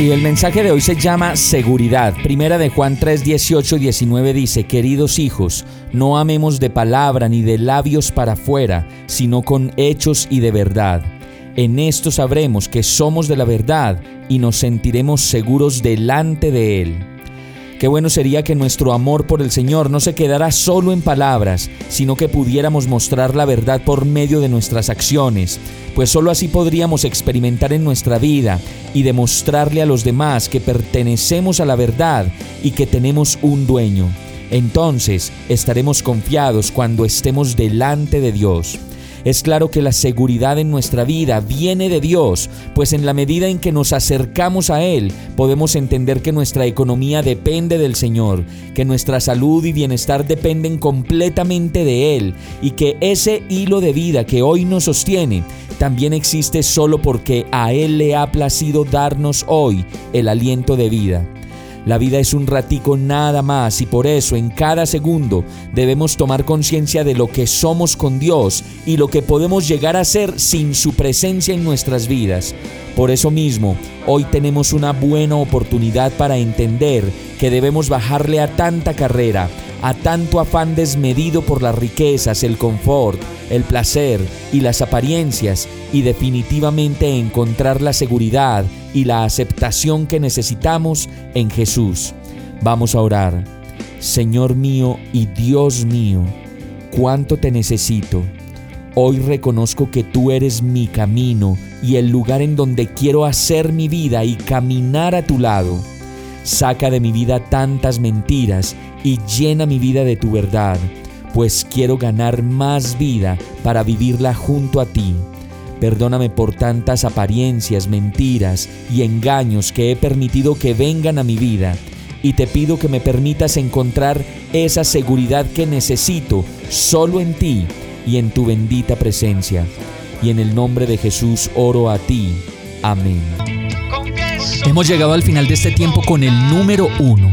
Y el mensaje de hoy se llama seguridad. Primera de Juan 3, 18 y 19 dice, queridos hijos, no amemos de palabra ni de labios para afuera, sino con hechos y de verdad. En esto sabremos que somos de la verdad y nos sentiremos seguros delante de Él. Qué bueno sería que nuestro amor por el Señor no se quedara solo en palabras, sino que pudiéramos mostrar la verdad por medio de nuestras acciones, pues solo así podríamos experimentar en nuestra vida y demostrarle a los demás que pertenecemos a la verdad y que tenemos un dueño. Entonces estaremos confiados cuando estemos delante de Dios. Es claro que la seguridad en nuestra vida viene de Dios, pues en la medida en que nos acercamos a Él, podemos entender que nuestra economía depende del Señor, que nuestra salud y bienestar dependen completamente de Él, y que ese hilo de vida que hoy nos sostiene también existe solo porque a Él le ha placido darnos hoy el aliento de vida. La vida es un ratico nada más y por eso en cada segundo debemos tomar conciencia de lo que somos con Dios y lo que podemos llegar a ser sin su presencia en nuestras vidas. Por eso mismo, hoy tenemos una buena oportunidad para entender que debemos bajarle a tanta carrera, a tanto afán desmedido por las riquezas, el confort, el placer y las apariencias y definitivamente encontrar la seguridad y la aceptación que necesitamos en Jesús. Vamos a orar. Señor mío y Dios mío, cuánto te necesito. Hoy reconozco que tú eres mi camino y el lugar en donde quiero hacer mi vida y caminar a tu lado. Saca de mi vida tantas mentiras y llena mi vida de tu verdad, pues quiero ganar más vida para vivirla junto a ti. Perdóname por tantas apariencias, mentiras y engaños que he permitido que vengan a mi vida y te pido que me permitas encontrar esa seguridad que necesito solo en ti y en tu bendita presencia. Y en el nombre de Jesús oro a ti. Amén. Hemos llegado al final de este tiempo con el número uno.